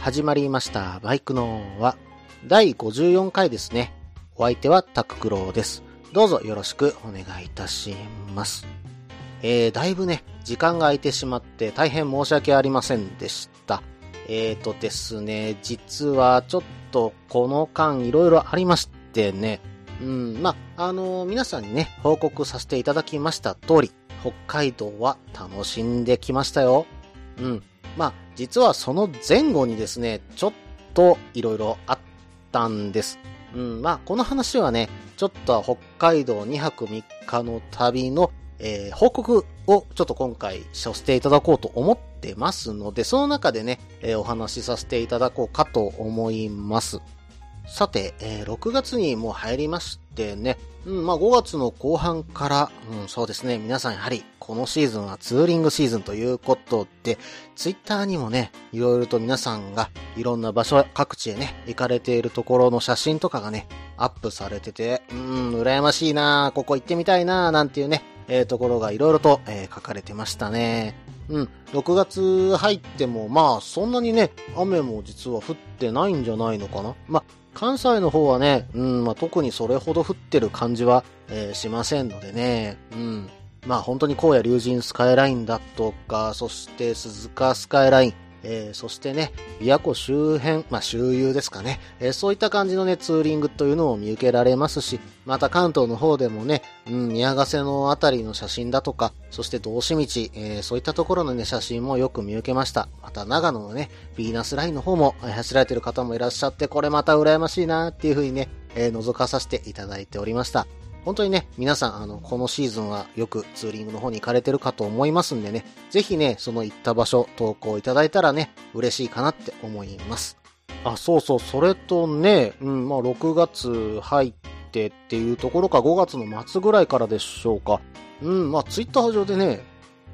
始まりました。バイクのは、第54回ですね。お相手はタククロウです。どうぞよろしくお願いいたします。えー、だいぶね、時間が空いてしまって大変申し訳ありませんでした。えーとですね、実はちょっとこの間いろいろありましてね、うん、まあ、あのー皆さんにね、報告させていただきました通り、北海道は楽しんできましたよ。うん。ま、実はその前後にですね、ちょっといろいろあったんです。うん、まあ、この話はね、ちょっと北海道2泊3日の旅の、えー報告をちょっと今回させていただこうと思ってますので、その中でね、えーお話しさせていただこうかと思います。さて、えー6月にもう入りましてね、うん、まあ5月の後半から、うん、そうですね、皆さんやはりこのシーズンはツーリングシーズンということで、ツイッターにもね、いろいろと皆さんがいろんな場所、各地へね、行かれているところの写真とかがね、アップされてて、うーん、羨ましいなここ行ってみたいななんていうね、えーところがいろいろと、えー書かれてましたね。うん、6月入っても、まあ、そんなにね、雨も実は降ってないんじゃないのかな。まあ、関西の方はね、うん、まあ、特にそれほど降ってる感じは、えーしませんのでね、うん。まあ、本当に荒野竜神スカイラインだとか、そして鈴鹿スカイライン、えーそしてね、琵琶湖周辺、まあ、周遊ですかね、えーそういった感じのね、ツーリングというのも見受けられますし、また関東の方でもね、うん、宮ヶ瀬のあたりの写真だとか、そして道志道、えーそういったところのね、写真もよく見受けました。また長野のね、ヴィーナスラインの方も走られてる方もいらっしゃって、これまた羨ましいなっていう風にね、えー覗かさせていただいておりました。本当にね、皆さん、あの、このシーズンはよくツーリングの方に行かれてるかと思いますんでね、ぜひね、その行った場所、投稿いただいたらね、嬉しいかなって思います。あ、そうそう、それとね、うん、まあ、6月入ってっていうところか、5月の末ぐらいからでしょうか。うん、まあ、ツイッター上でね、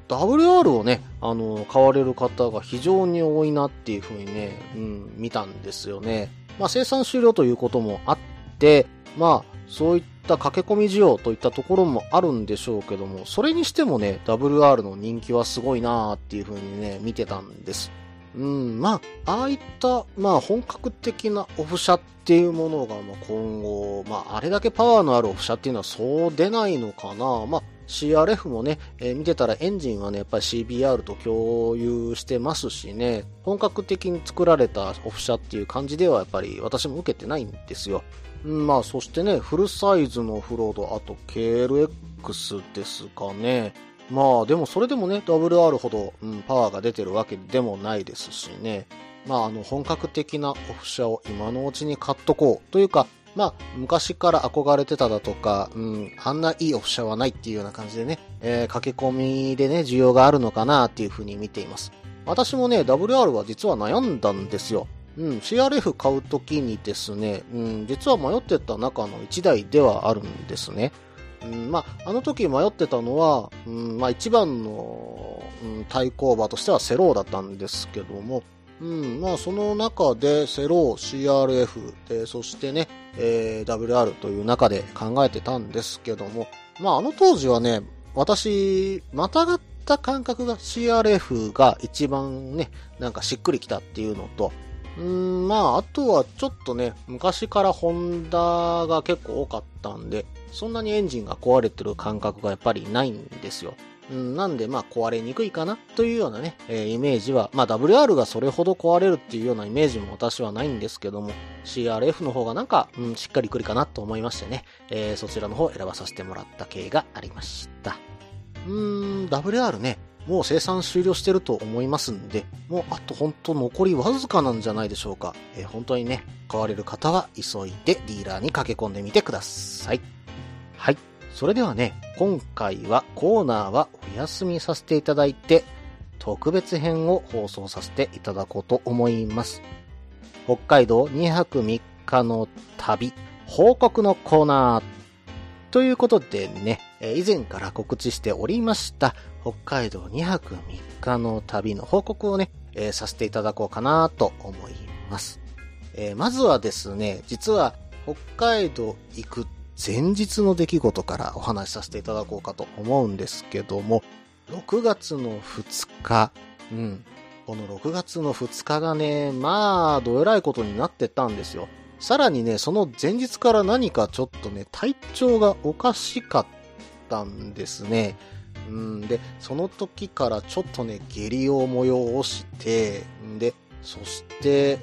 WR をね、あの、買われる方が非常に多いなっていうふうにね、うん、見たんですよね。まあ、生産終了ということもあって、まあ、そういったた駆け込み需要といったところもあるんでしょうけども、それにしてもね、WR の人気はすごいなーっていう風にね、見てたんです。うん、まあ、ああいった、まあ、本格的なオフ車っていうものが、まあ、今後、まあ、あれだけパワーのあるオフ車っていうのはそう出ないのかな。まあ、CRF もね、えー見てたらエンジンはね、やっぱり CBR と共有してますしね、本格的に作られたオフ車っていう感じではやっぱり私も受けてないんですよ。まあ、そしてね、フルサイズのオフロード、あと KLX ですかね。まあ、でもそれでもね、WR ほど、うん、パワーが出てるわけでもないですしね。まあ、あの、本格的なオフ車を今のうちに買っとこう。というか、まあ、昔から憧れてただとか、うん、あんないいオフ車はないっていうような感じでね、えー駆け込みでね、需要があるのかなっていうふうに見ています。私もね、WR は実は悩んだんですよ。うん、CRF 買うときにですね、うん、実は迷ってた中の1台ではあるんですね。うん、まあ、あの時迷ってたのは、うん、まあ一番の、うん、対抗馬としてはセローだったんですけども、うん、まあその中でセロー、CRF で、そしてね、えー WR という中で考えてたんですけども、まああの当時はね、私、またがった感覚が CRF が一番ね、なんかしっくりきたっていうのと、うん、まあ、あとはちょっとね、昔からホンダが結構多かったんで、そんなにエンジンが壊れてる感覚がやっぱりないんですよ。うん、なんで、まあ、壊れにくいかなというようなね、えーイメージは、まあ、WR がそれほど壊れるっていうようなイメージも私はないんですけども、CRF の方がなんか、うん、しっかりくるかなと思いましてね、えーそちらの方を選ばさせてもらった経緯がありました。うーん、WR ね、もう生産終了してると思いますんで、もうあと本当残りわずかなんじゃないでしょうか。えー本当にね、買われる方は急いでディーラーに駆け込んでみてください。はい。それではね、今回はコーナーはお休みさせていただいて、特別編を放送させていただこうと思います。北海道2泊3日の旅、報告のコーナー。ということでね、以前から告知しておりました、北海道2泊3日の旅の報告をね、えー、させていただこうかなと思います。えー、まずはですね、実は北海道行く前日の出来事からお話しさせていただこうかと思うんですけども、6月の2日、うん、この6月の2日がね、まあ、どえらいことになってたんですよ。さらにね、その前日から何かちょっとね、体調がおかしかったんですね。うん、で、その時からちょっとね、下痢を催して、で、そして、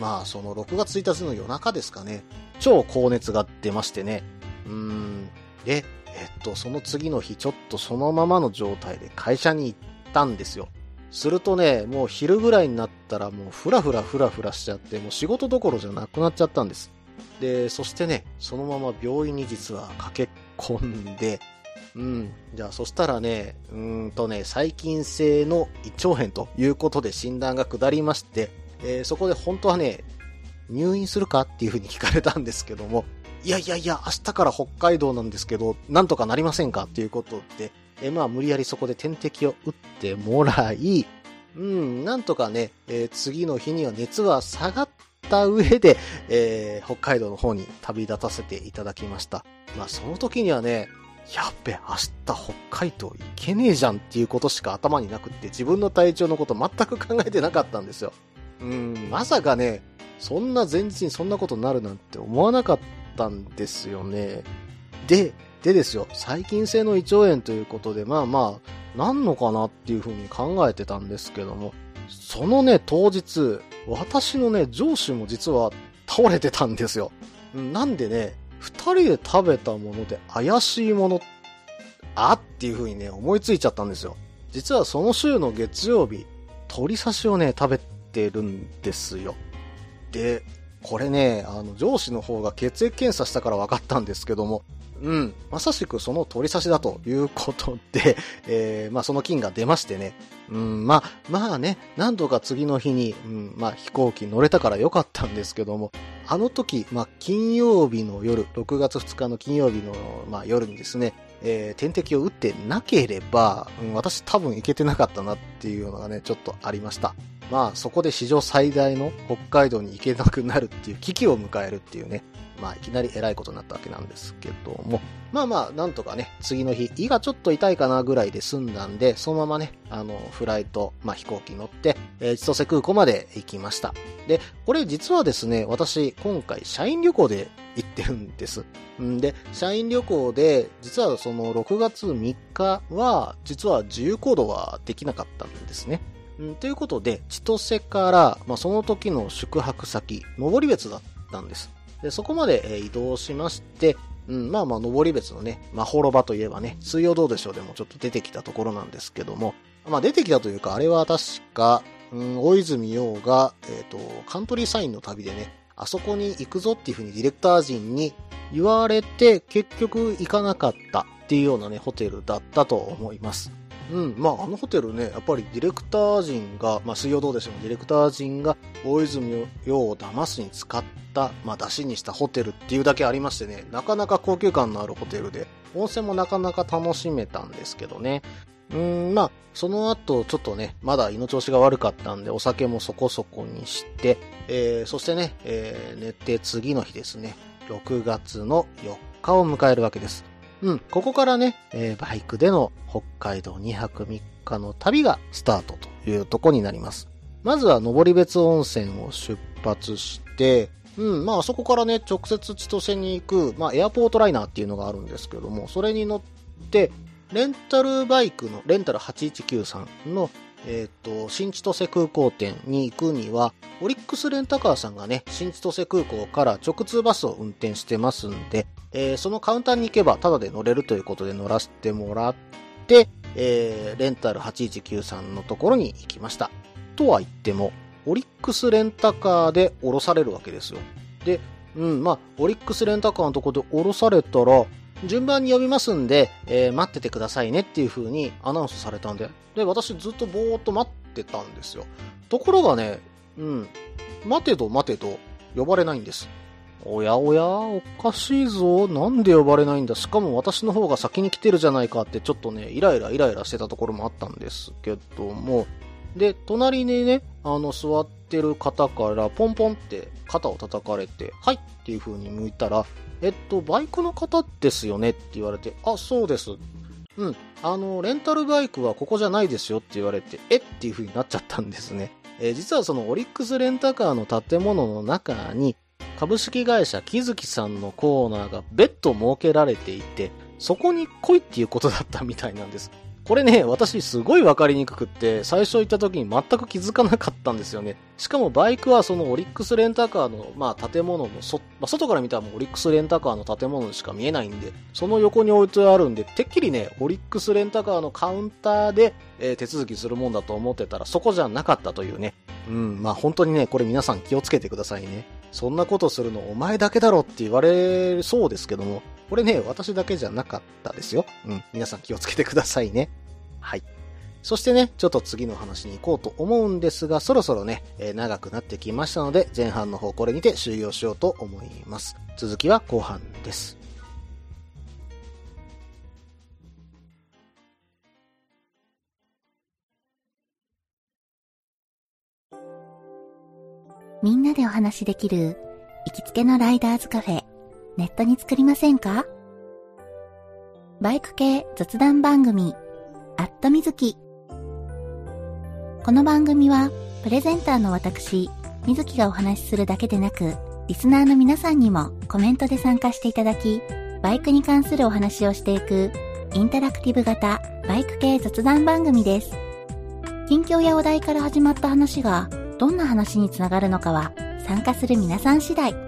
まあ、その6月1日の夜中ですかね、超高熱が出ましてね、うん、で、えっと、その次の日、ちょっとそのままの状態で会社に行ったんですよ。するとね、もう昼ぐらいになったらもうふらふらふらふらしちゃって、もう仕事どころじゃなくなっちゃったんです。で、そしてね、そのまま病院に実は駆け込んで、うん。じゃあ、そしたらね、うんとね、細菌性の胃腸炎ということで診断が下りまして、えー、そこで本当はね、入院するかっていうふうに聞かれたんですけども、いやいやいや、明日から北海道なんですけど、なんとかなりませんかっていうことで、えー、まあ、無理やりそこで点滴を打ってもらい、うん、なんとかね、えー、次の日には熱は下がった上で、えー、北海道の方に旅立たせていただきました。まあ、その時にはね、やっべ、明日北海道行けねえじゃんっていうことしか頭になくって、自分の体調のこと全く考えてなかったんですよ。うん、まさかね、そんな前日にそんなことになるなんて思わなかったんですよね。で、でですよ、細菌性の胃腸炎ということで、まあまあ、なんのかなっていうふうに考えてたんですけども、そのね、当日、私のね、上司も実は倒れてたんですよ。なんでね、二人で食べたもので怪しいもの、あっていう風にね、思いついちゃったんですよ。実はその週の月曜日、鶏刺しをね、食べてるんですよ。で、これね、あの、上司の方が血液検査したから分かったんですけども、うん、まさしくその鳥刺しだということで、えー、まあその菌が出ましてね、うん、まあ、まあね、何度か次の日に、うん、まあ飛行機乗れたからよかったんですけども、あの時、まあ金曜日の夜、6月2日の金曜日の、まあ、夜にですね、えー、点滴を打ってなければ、うん、私多分行けてなかったなっていうのがね、ちょっとありました。まあそこで史上最大の北海道に行けなくなるっていう危機を迎えるっていうね、まあ、いきなり偉いことになったわけなんですけども、まあまあ、なんとかね、次の日、胃がちょっと痛いかなぐらいで済んだんで、そのままね、あの、フライト、まあ飛行機乗って、えー、千歳空港まで行きました。で、これ実はですね、私、今回、社員旅行で行ってるんです。んで、社員旅行で、実はその6月3日は、実は自由行動はできなかったんですね。ということで、千歳から、まあ、その時の宿泊先、登別だったんです。で、そこまで、え移動しまして、うん、まあまあ、登別のね、まほろばといえばね、水曜どうでしょうでもちょっと出てきたところなんですけども、まあ出てきたというか、あれは確か、うん、大泉洋が、えっ、ー、と、カントリーサインの旅でね、あそこに行くぞっていうふうにディレクター陣に言われて、結局行かなかったっていうようなね、ホテルだったと思います。うん、まあ、あのホテルね、やっぱりディレクター陣が、まあ、水曜どうでしょう、ディレクター陣が大泉洋を騙すに使った、まあ、出しにしたホテルっていうだけありましてね、なかなか高級感のあるホテルで、温泉もなかなか楽しめたんですけどね。うん、まあ、その後、ちょっとね、まだ胃の調子が悪かったんで、お酒もそこそこにして、えー、そしてね、えー、寝て次の日ですね、6月の4日を迎えるわけです。うん、ここからね、えー、バイクでの北海道2泊3日の旅がスタートというとこになります。まずは登別温泉を出発して、うん、まあそこからね、直接千歳に行く、まあエアポートライナーっていうのがあるんですけども、それに乗って、レンタルバイクの、レンタル8193のえっ、と、新千歳空港店に行くには、オリックスレンタカーさんがね、新千歳空港から直通バスを運転してますんで、えー、そのカウンターに行けばタダで乗れるということで乗らせてもらって、えー、レンタル8193のところに行きました。とは言っても、オリックスレンタカーで降ろされるわけですよ。で、うん、まあ、オリックスレンタカーのとこで降ろされたら、順番に呼びますんで、えー、待っててくださいねっていう風にアナウンスされたんで、で、私ずっとぼーっと待ってたんですよ。ところがね、うん。待てど待てど、呼ばれないんです。おやおや、おかしいぞ。なんで呼ばれないんだ。しかも私の方が先に来てるじゃないかってちょっとね、イライライライラしてたところもあったんですけども、で、隣にね、あの、座ってる方からポンポンって肩を叩かれて、はいっていう風に向いたら、えっと、バイクの方ですよねって言われて、あ、そうです。うん、あの、レンタルバイクはここじゃないですよって言われて、えっていう風になっちゃったんですね。えー、実はそのオリックスレンタカーの建物の中に、株式会社木月さんのコーナーが別途設けられていて、そこに来いっていうことだったみたいなんです。これね、私すごいわかりにくくって、最初行った時に全く気づかなかったんですよね。しかもバイクはそのオリックスレンタカーの、まあ、建物のそ、まあ、外から見たらもうオリックスレンタカーの建物しか見えないんで、その横に置いてあるんで、てっきりね、オリックスレンタカーのカウンターで、えー、手続きするもんだと思ってたら、そこじゃなかったというね。うん、まあ本当にね、これ皆さん気をつけてくださいね。そんなことするのお前だけだろって言われそうですけども、これね、私だけじゃなかったですよ。うん、皆さん気をつけてくださいね。はい。そしてね、ちょっと次の話に行こうと思うんですが、そろそろね、えー、長くなってきましたので、前半の方これにて終了しようと思います。続きは後半です。みんなでお話しできる行きつけのライダーズカフェ、ネットに作りませんか？バイク系雑談番組、アットみずき。この番組は、プレゼンターの私、みずきがお話しするだけでなく、リスナーの皆さんにもコメントで参加していただき、バイクに関するお話をしていく、インタラクティブ型バイク系雑談番組です。近況やお題から始まった話が、どんな話につながるのかは、参加する皆さん次第。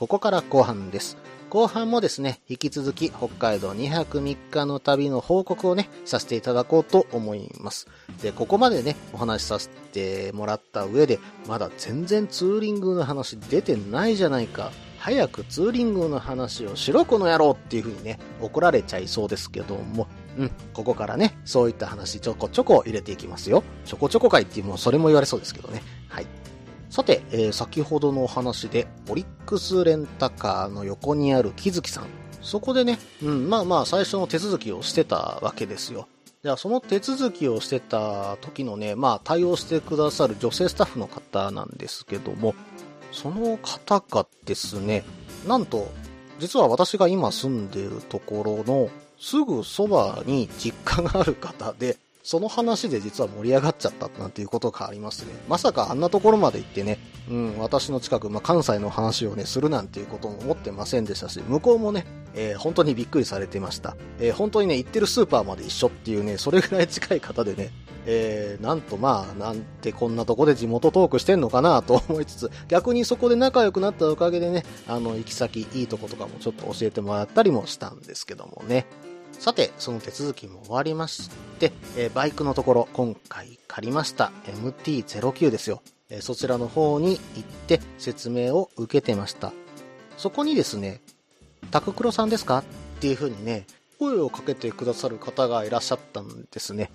ここから後半です。後半もですね、引き続き北海道2泊3日の旅の報告をね、させていただこうと思います。で、ここまでね、お話しさせてもらった上で、まだ全然ツーリングの話出てないじゃないか。早くツーリングの話をしろこの野郎っていう風にね、怒られちゃいそうですけども、うん、ここからね、そういった話ちょこちょこ入れていきますよ。ちょこちょこかいっていうもうそれも言われそうですけどね。はい。さて、えー、先ほどのお話で、オリックスレンタカーの横にある木月さん。そこでね、うん、まあまあ最初の手続きをしてたわけですよ。じゃあその手続きをしてた時のね、まあ対応してくださる女性スタッフの方なんですけども、その方がですね、なんと、実は私が今住んでるところのすぐそばに実家がある方で、その話で実は盛り上がっちゃったなんていうことがありますね。まさかあんなところまで行ってね、うん、私の近く、まあ、関西の話をね、するなんていうことも思ってませんでしたし、向こうもね、えー、本当にびっくりされてました。えー、本当にね、行ってるスーパーまで一緒っていうね、それぐらい近い方でね、えー、なんとまあ、なんてこんなとこで地元トークしてんのかなと思いつつ、逆にそこで仲良くなったおかげでね、あの、行き先、いいとことかもちょっと教えてもらったりもしたんですけどもね。さて、その手続きも終わりまして、えー、バイクのところ、今回借りました MT-09 ですよ。え、そちらの方に行って説明を受けてました。そこにですね、タククロさんですか？っていう風にね、声をかけてくださる方がいらっしゃったんですね。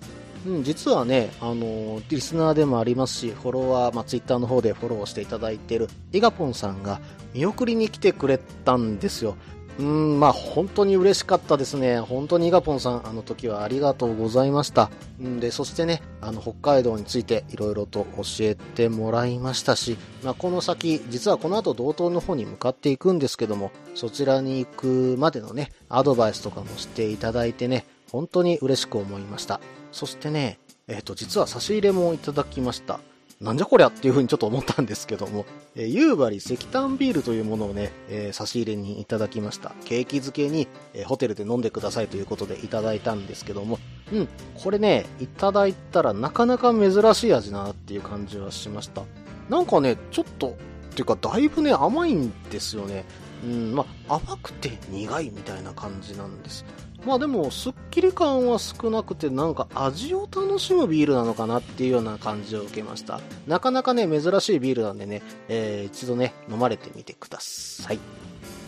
うん、実はね、あのリスナーでもありますし、フォロワー、まあ、ツイッターの方でフォローしていただいているイガポンさんが見送りに来てくれたんですよ。うん、まあ本当に嬉しかったですね。本当にイガポンさん、あの時はありがとうございました。んで、そしてね、あの北海道についていろいろと教えてもらいましたし、まあこの先、実はこの後道東の方に向かっていくんですけども、そちらに行くまでのね、アドバイスとかもしていただいてね、本当に嬉しく思いました。そしてね、えっ、ー、と、実は差し入れもいただきました。なんじゃこりゃっていう風にちょっと思ったんですけども、えー、夕張石炭ビールというものをね、えー、差し入れにいただきました。ケーキ漬けに、えー、ホテルで飲んでくださいということでいただいたんですけども、うん、これね、いただいたらなかなか珍しい味なっていう感じはしました。なんかね、ちょっと、っていうかだいぶね、甘いんですよね。うん、まあ、甘くて苦いみたいな感じなんです。まあでも、すっきり感は少なくて、なんか味を楽しむビールなのかなっていうような感じを受けました。なかなかね、珍しいビールなんでね、えー、一度ね、飲まれてみてください。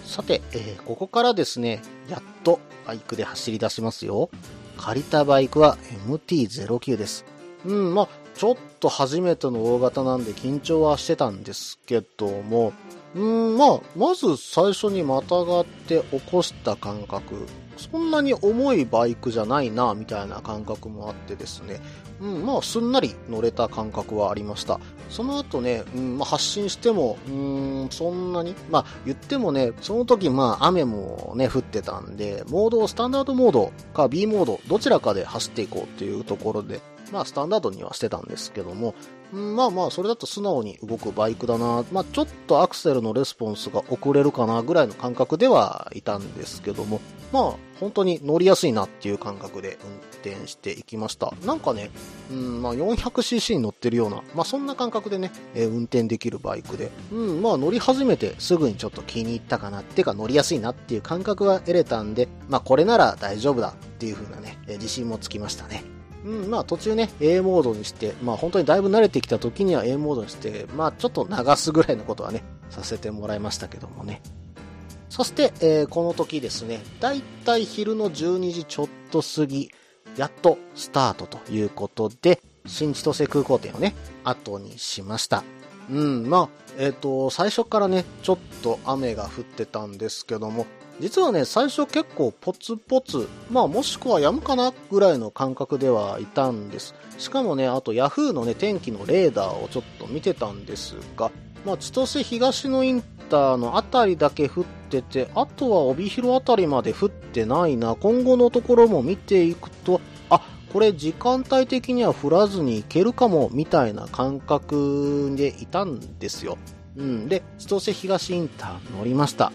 さて、えー、ここからですね、やっとバイクで走り出しますよ。借りたバイクは MT-09 です。うん、まあ、ちょっと初めての大型なんで緊張はしてたんですけども、うん、まあ、まず最初にまたがって起こした感覚。そんなに重いバイクじゃないな、みたいな感覚もあってですね。うん、まあ、すんなり乗れた感覚はありました。その後ね、うんまあ、発信しても、うん、そんなに、まあ、言ってもね、その時、まあ、雨もね、降ってたんで、モードを、スタンダードモードか B モード、どちらかで走っていこうっていうところで、まあ、スタンダードにはしてたんですけども、まあまあ、それだと素直に動くバイクだな。まあ、ちょっとアクセルのレスポンスが遅れるかなぐらいの感覚ではいたんですけども、まあ、本当に乗りやすいなっていう感覚で運転していきました。なんかね、うん、まあ 400cc に乗ってるような、まあそんな感覚でね、えー、運転できるバイクで、うん、まあ乗り始めてすぐにちょっと気に入ったかなっていうか乗りやすいなっていう感覚が得れたんで、まあこれなら大丈夫だっていう風なね、え、自信もつきましたね。うん、まあ途中ね、A モードにして、まあ本当にだいぶ慣れてきた時には A モードにして、まあちょっと流すぐらいのことはね、させてもらいましたけどもね。そして、えー、この時ですね、だいたい昼の12時ちょっと過ぎ、やっとスタートということで、新千歳空港店をね、後にしました。うん、まあ、えっ、ー、と、最初からね、ちょっと雨が降ってたんですけども、実はね、最初結構ポツポツ、まあもしくはやむかなぐらいの感覚ではいたんです。しかもね、あと Yahoo のね、天気のレーダーをちょっと見てたんですが、まあ千歳東のインターのあたりだけ降ってて、あとは帯広あたりまで降ってないな。今後のところも見ていくと、あ、これ時間帯的には降らずに行けるかも、みたいな感覚でいたんですよ。うん。で、千歳東インター乗りました。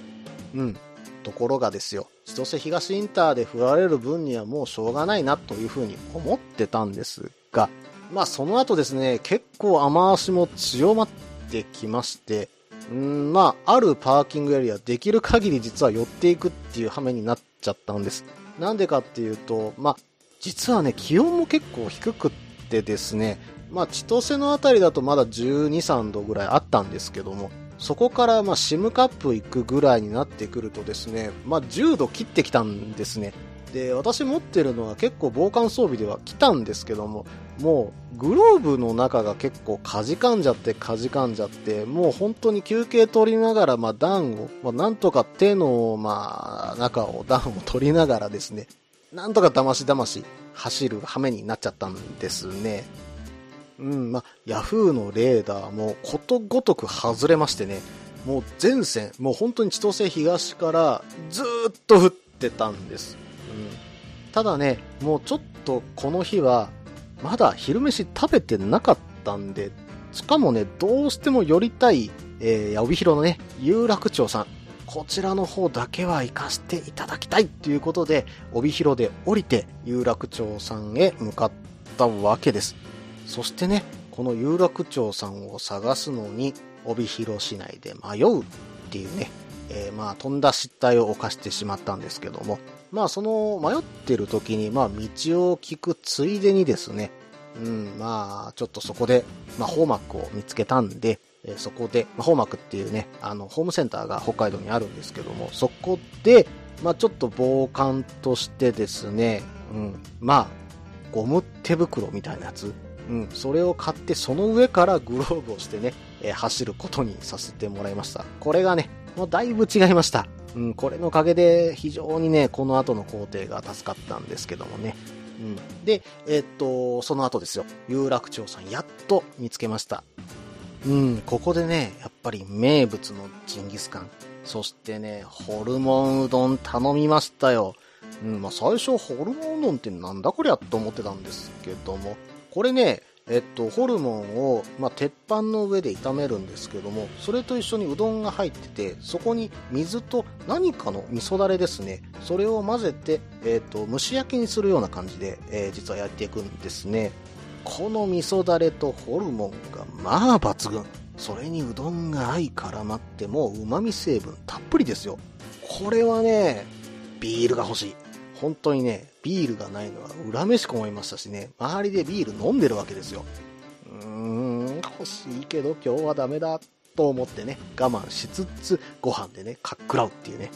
うん。ところがですよ、千歳東インターで振られる分にはもうしょうがないなというふうに思ってたんですが、まあその後ですね、結構雨足も強まってきまして、うん、まあ、あるパーキングエリア、できる限り実は寄っていくっていう羽目になっちゃったんです。なんでかっていうと、まあ、実はね、気温も結構低くってですね、まあ、千歳の辺りだとまだ12、3度ぐらいあったんですけども、そこからまあシムカップ行くぐらいになってくるとですね、まあ、10度切ってきたんですね。で、私持ってるのは結構防寒装備では来たんですけども、もうグローブの中が結構かじかんじゃってかじかんじゃって、もう本当に休憩取りながら、まあ暖を、まあなんとか手の、まあ中を暖を取りながらですね、なんとかだましだまし走る羽目になっちゃったんですね。うん、まあ、ヤフーのレーダーもことごとく外れましてね、もう全線、もう本当に千歳東からずっと降ってたんです。うん。ただね、もうちょっとこの日は、まだ昼飯食べてなかったんで、しかもね、どうしても寄りたい、えー、帯広のね、有楽町さん。こちらの方だけは行かせていただきたいっていうことで、帯広で降りて有楽町さんへ向かったわけです。そしてね、この有楽町さんを探すのに、帯広市内で迷うっていうね、えー、まあ、とんだ失態を犯してしまったんですけども、まあ、その迷ってる時に、まあ、道を聞くついでにですね、うん、まあ、ちょっとそこで、まあ、ホーマックを見つけたんで、え、そこで、まあ、ホーマックっていうね、あの、ホームセンターが北海道にあるんですけども、そこで、まあ、ちょっと防寒としてですね、うん、まあ、ゴム手袋みたいなやつ、うん、それを買ってその上からグローブをしてね、えー、走ることにさせてもらいました。これがね、もうだいぶ違いました。うん、これのおかげで非常にね、この後の工程が助かったんですけどもね。うん、で、えー、っと、その後ですよ、有楽町さんやっと見つけました。うん、ここでね、やっぱり名物のジンギスカン、そしてね、ホルモンうどん頼みましたよ。うん、まあ最初ホルモンうどんってなんだこりゃと思ってたんですけども、これね、えっと、ホルモンを、まあ、鉄板の上で炒めるんですけども、それと一緒にうどんが入ってて、そこに水と何かの味噌だれですね、それを混ぜて、えっと、蒸し焼きにするような感じで、えー、実はやっていくんですね。この味噌だれとホルモンが、まあ抜群。それにうどんが相絡まってもう旨味成分たっぷりですよ。これはね、ビールが欲しい。本当にね、ビールがないのは恨めしく思いましたしね、周りでビール飲んでるわけですよ。うーん、欲しいけど今日はダメだと思ってね、我慢しつつご飯でね、かっくらうっていうね。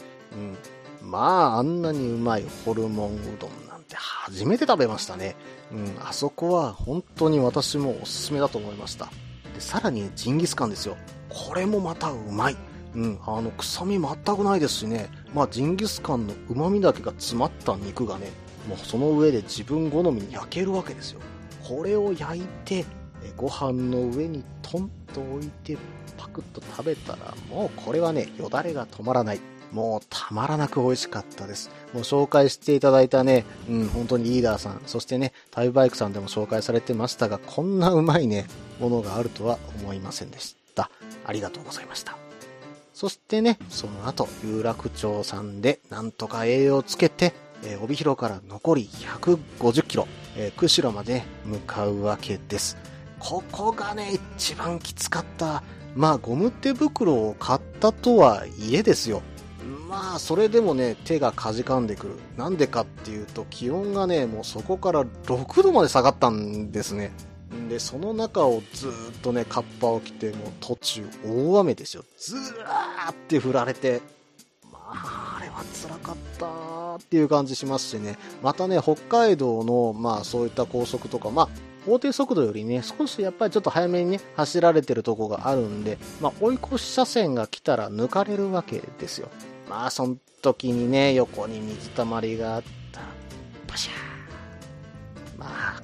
うん。まあ、あんなにうまいホルモンうどんなんて初めて食べましたね。うん、あそこは本当に私もおすすめだと思いました。で、さらにジンギスカンですよ。これもまたうまい。うん、あの、臭み全くないですしね。まあ、ジンギスカンの旨味だけが詰まった肉がね、もうその上で自分好みに焼けるわけですよ。これを焼いて、ご飯の上にトンと置いて、パクッと食べたら、もうこれはね、よだれが止まらない。もうたまらなく美味しかったです。もう紹介していただいたね、うん、本当にリーダーさん、そしてね、タイバイクさんでも紹介されてましたが、こんなうまいね、ものがあるとは思いませんでした。ありがとうございました。そしてね、その後、有楽町さんでなんとか栄養をつけて、えー、帯広から残り150キロ、えー、釧路まで向かうわけです。ここがね、一番きつかった。まあ、ゴム手袋を買ったとはいえですよ。まあ、それでもね、手がかじかんでくる。なんでかっていうと、気温がね、もうそこから6度まで下がったんですね。で、その中をずっとね、カッパを着て、もう途中大雨ですよ。ずらーって降られて、まあ、あれは辛かったっていう感じしますしね。またね、北海道の、まあそういった高速とか、まあ、法定速度よりね、少しやっぱりちょっと早めにね、走られてるとこがあるんで、まあ追い越し車線が来たら抜かれるわけですよ。まあその時にね、横に水たまりがあった、パシャー、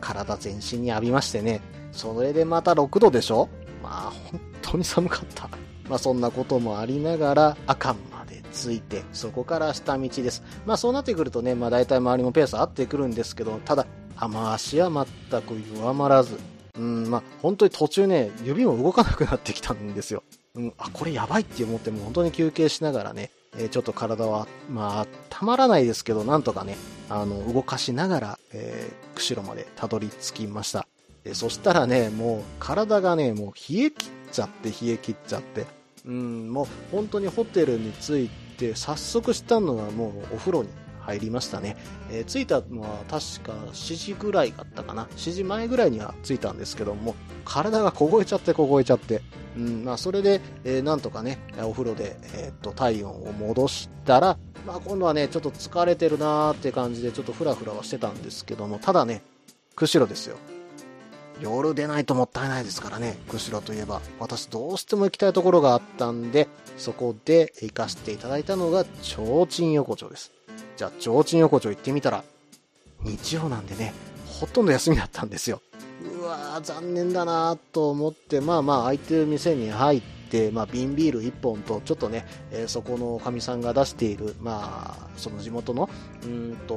体全身に浴びましてね。それでまた6度でしょ？まあ、本当に寒かった。まあ、そんなこともありながら、阿寒まで着いて、そこから下道です。まあ、そうなってくるとね、まあ、大体周りもペース合ってくるんですけど、ただ、雨足は全く弱まらず、うん、まあ、本当に途中ね、指も動かなくなってきたんですよ。うん、あ、これやばいって思ってもう本当に休憩しながらね、え、ちょっと体は、まあ、たまらないですけど、なんとかね、あの、動かしながら、えー、釧路までたどり着きました。でそしたらね、もう体がね、もう冷え切っちゃって、冷え切っちゃって、うん、もう本当にホテルに着いて、早速したのはもうお風呂に入りましたね。えー、着いたのは確か7時ぐらいだったかな。7時前ぐらいには着いたんですけども、体が凍えちゃって凍えちゃって、うん、まあそれで、えー、なんとかね、お風呂で、えー、っと、体温を戻したら、まあ今度はね、ちょっと疲れてるなーって感じでちょっとフラフラはしてたんですけども、ただね、釧路ですよ。夜出ないともったいないですからね、釧路といえば。私どうしても行きたいところがあったんで、そこで行かせていただいたのが、提灯横丁です。じゃあ、提灯横丁行ってみたら、日曜なんでね、ほとんど休みだったんですよ。うわー、残念だなと思って、まあまあ、空いてる店に入って、まあ、瓶ビール1本と、ちょっとね、えー、そこのおかみさんが出している、まあ、その地元の、うんと、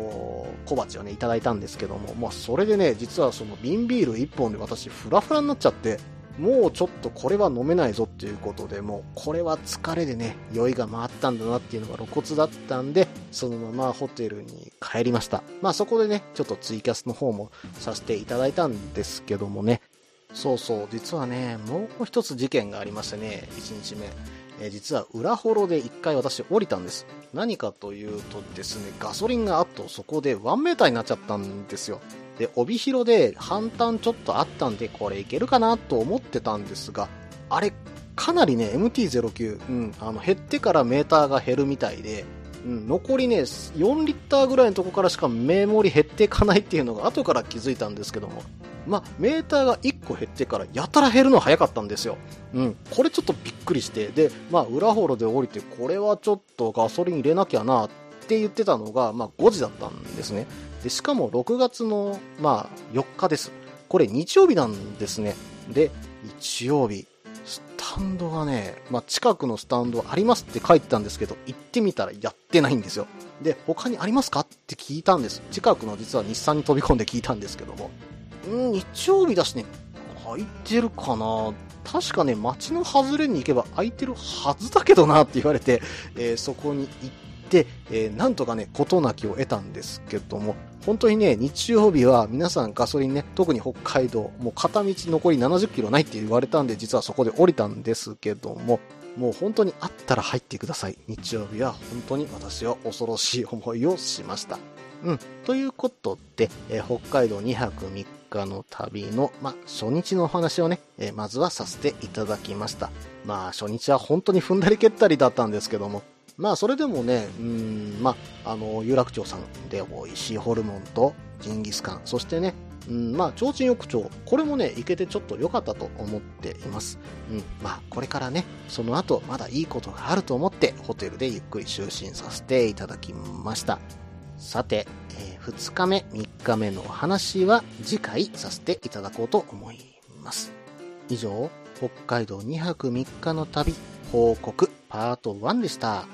小鉢をね、いただいたんですけども、まあ、それでね、実はその瓶ビール1本で私、フラフラになっちゃって、もうちょっとこれは飲めないぞっていうことで、もうこれは疲れでね、酔いが回ったんだなっていうのが露骨だったんで、そのままホテルに帰りました。まあそこでね、ちょっとツイキャスの方もさせていただいたんですけどもね、そうそう、実はね、もう一つ事件がありましてね、1日目。え、実は裏幌で一回私降りたんです。何かというとですね、ガソリンがあっとそこで1メーターになっちゃったんですよ。で、帯広で半端ちょっとあったんで、これいけるかなと思ってたんですが、あれ、かなりね、MT-09、うん、あの、減ってからメーターが減るみたいで、うん、残りね、4リッターぐらいのとこからしかメモリ減っていかないっていうのが後から気づいたんですけども、まあ、メーターが1個減ってからやたら減るの早かったんですよ。うん、これちょっとびっくりして、で、まあ、裏幌で降りて、これはちょっとガソリン入れなきゃなって言ってたのが、まあ、5時だったんですね。で、しかも6月の、まあ、4日です。これ日曜日なんですね。で、日曜日、スタンドがね、まあ、近くのスタンドありますって書いてたんですけど、行ってみたらやってないんですよ。で、他にありますか？って聞いたんです。近くの実は日産に飛び込んで聞いたんですけども。ん日曜日だしね、空いてるかな確かね、街の外れに行けば空いてるはずだけどなって言われて、えー、そこに行って、えー、なんとかね、事なきを得たんですけども、本当にね、日曜日は皆さんガソリンね、特に北海道、もう片道残り70キロないって言われたんで、実はそこで降りたんですけども、もう本当にあったら入ってください。日曜日は本当に私は恐ろしい思いをしました。うん。ということで、えー、北海道2泊3日の旅の、ま初日のお話をね、えー、まずはさせていただきました。まあ、初日は本当に踏んだり蹴ったりだったんですけども、まあ、それでもね、うん、まあ、あの、有楽町さんで美味しいホルモンとジンギスカン、そしてね、うん、まあ、提灯浴場、これもね、行けてちょっと良かったと思っています。うん、まあ、これからね、その後、まだいいことがあると思って、ホテルでゆっくり就寝させていただきました。さて、えー、2日目、3日目のお話は次回させていただこうと思います。以上、北海道2泊3日の旅報告パート1でした。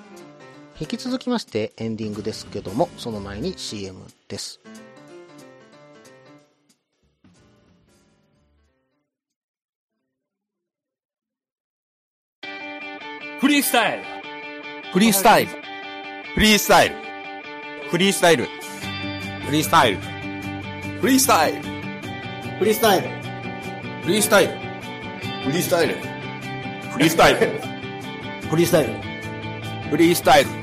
引き続きましてエンディングですけども、その前に CM です。フリースタイルフリースタイルフリースタイルフリースタイル。フリースタイル。フリースタイル。フリースタイル。フリースタイル。フリースタイル。フリースタイル。フリースタイル。フリースタイル。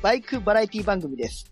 バイクバラエティ番組です。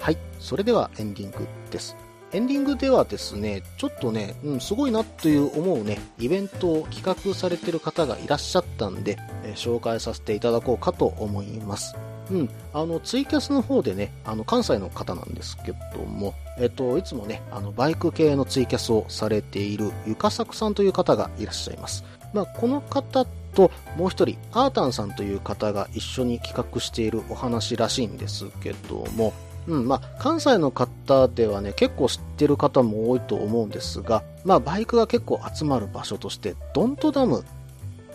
はいそれではエンディングです。エンディングではですね、ちょっとね、うん、すごいなという思うね、イベントを企画されてる方がいらっしゃったんで、えー、紹介させていただこうかと思います。うん、あの、ツイキャスの方でね、あの、関西の方なんですけども、えっと、いつもね、あの、バイク系のツイキャスをされているゆかさくさんという方がいらっしゃいます。まあ、この方と、もう一人、アータンさんという方が一緒に企画しているお話らしいんですけども、うん、まあ、関西の方ではね、結構知ってる方も多いと思うんですが、まあ、バイクが結構集まる場所として、ドントダム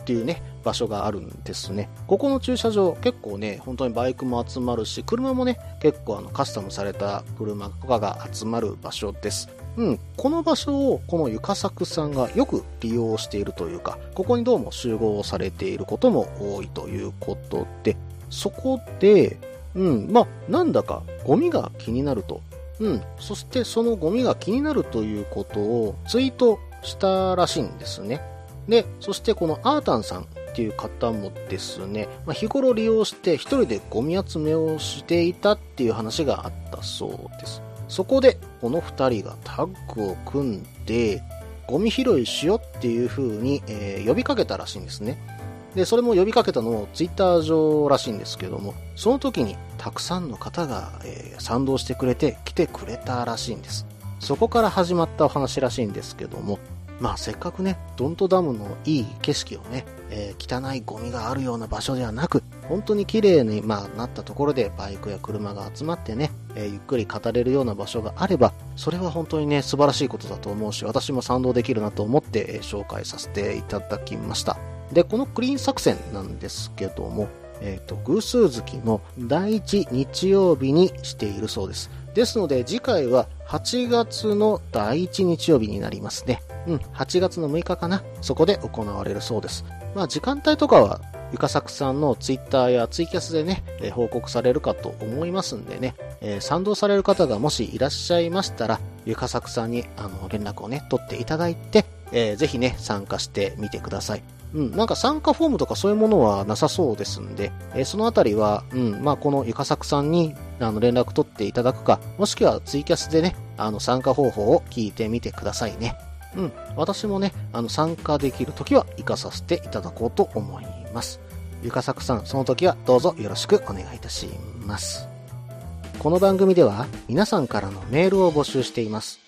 っていうね、場所があるんですね。ここの駐車場、結構ね、本当にバイクも集まるし、車もね、結構あのカスタムされた車とかが集まる場所です。うん、この場所をこのゆかさくさんがよく利用しているというか、ここにどうも集合されていることも多いということで、そこで、うん、まあ、なんだかゴミが気になると。うん、そしてそのゴミが気になるということをツイートしたらしいんですね。で、そしてこのアータンさんっていう方もですね、まあ、日頃利用して一人でゴミ集めをしていたっていう話があったそうです。そこで、この二人がタッグを組んで、ゴミ拾いしようっていう風に、えー、呼びかけたらしいんですね。で、それも呼びかけたのをツイッター上らしいんですけども、その時にたくさんの方が、えー、賛同してくれて来てくれたらしいんです。そこから始まったお話らしいんですけども、まあせっかくね、ドントダムのいい景色をね、えー、汚いゴミがあるような場所ではなく、本当に綺麗に、まあ、なったところでバイクや車が集まってね、えー、ゆっくり語れるような場所があれば、それは本当にね、素晴らしいことだと思うし、私も賛同できるなと思って、えー、紹介させていただきました。で、このクリーン作戦なんですけども、えっ、ー、と、偶数月の第1日曜日にしているそうです。ですので、次回は8月の第1日曜日になりますね。うん、8月の6日かな。そこで行われるそうです。まあ時間帯とかは、ゆかさくさんのツイッターやツイキャスでね、えー、報告されるかと思いますんでね、えー、賛同される方がもしいらっしゃいましたら、ゆかさくさんにあの連絡をね、取っていただいて、えー、ぜひね、参加してみてください。うん、なんか参加フォームとかそういうものはなさそうですんで、えー、そのあたりは、うん、まあこのゆかさくさんにあの連絡取っていただくか、もしくはツイキャスでね、あの参加方法を聞いてみてくださいね。うん、私もね、あの参加できるときは行かさせていただこうと思います。ゆかさくさん、その時はどうぞよろしくお願いいたします。この番組では皆さんからのメールを募集しています。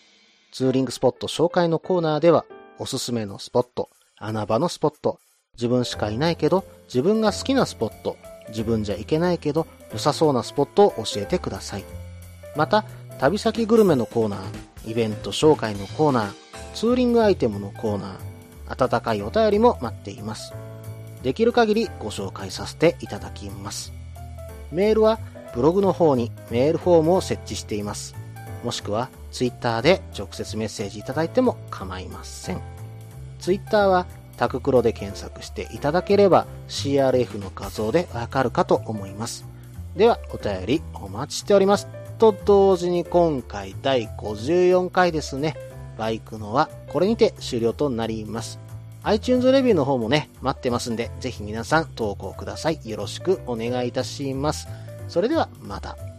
ツーリングスポット紹介のコーナーでは、おすすめのスポット、穴場のスポット、自分しかいないけど、自分が好きなスポット、自分じゃ行けないけど、良さそうなスポットを教えてください。また、旅先グルメのコーナー、イベント紹介のコーナー、ツーリングアイテムのコーナー、温かいお便りも待っています。できる限りご紹介させていただきます。メールはブログの方にメールフォームを設置しています。もしくはツイッターで直接メッセージいただいても構いません。ツイッターはタククロで検索していただければ CRF の画像でわかるかと思います。ではお便りお待ちしております。と同時に今回第54回ですね。バイクのはこれにて終了となります。iTunes レビューの方もね、待ってますんで、ぜひ皆さん投稿ください。よろしくお願いいたします。それではまた。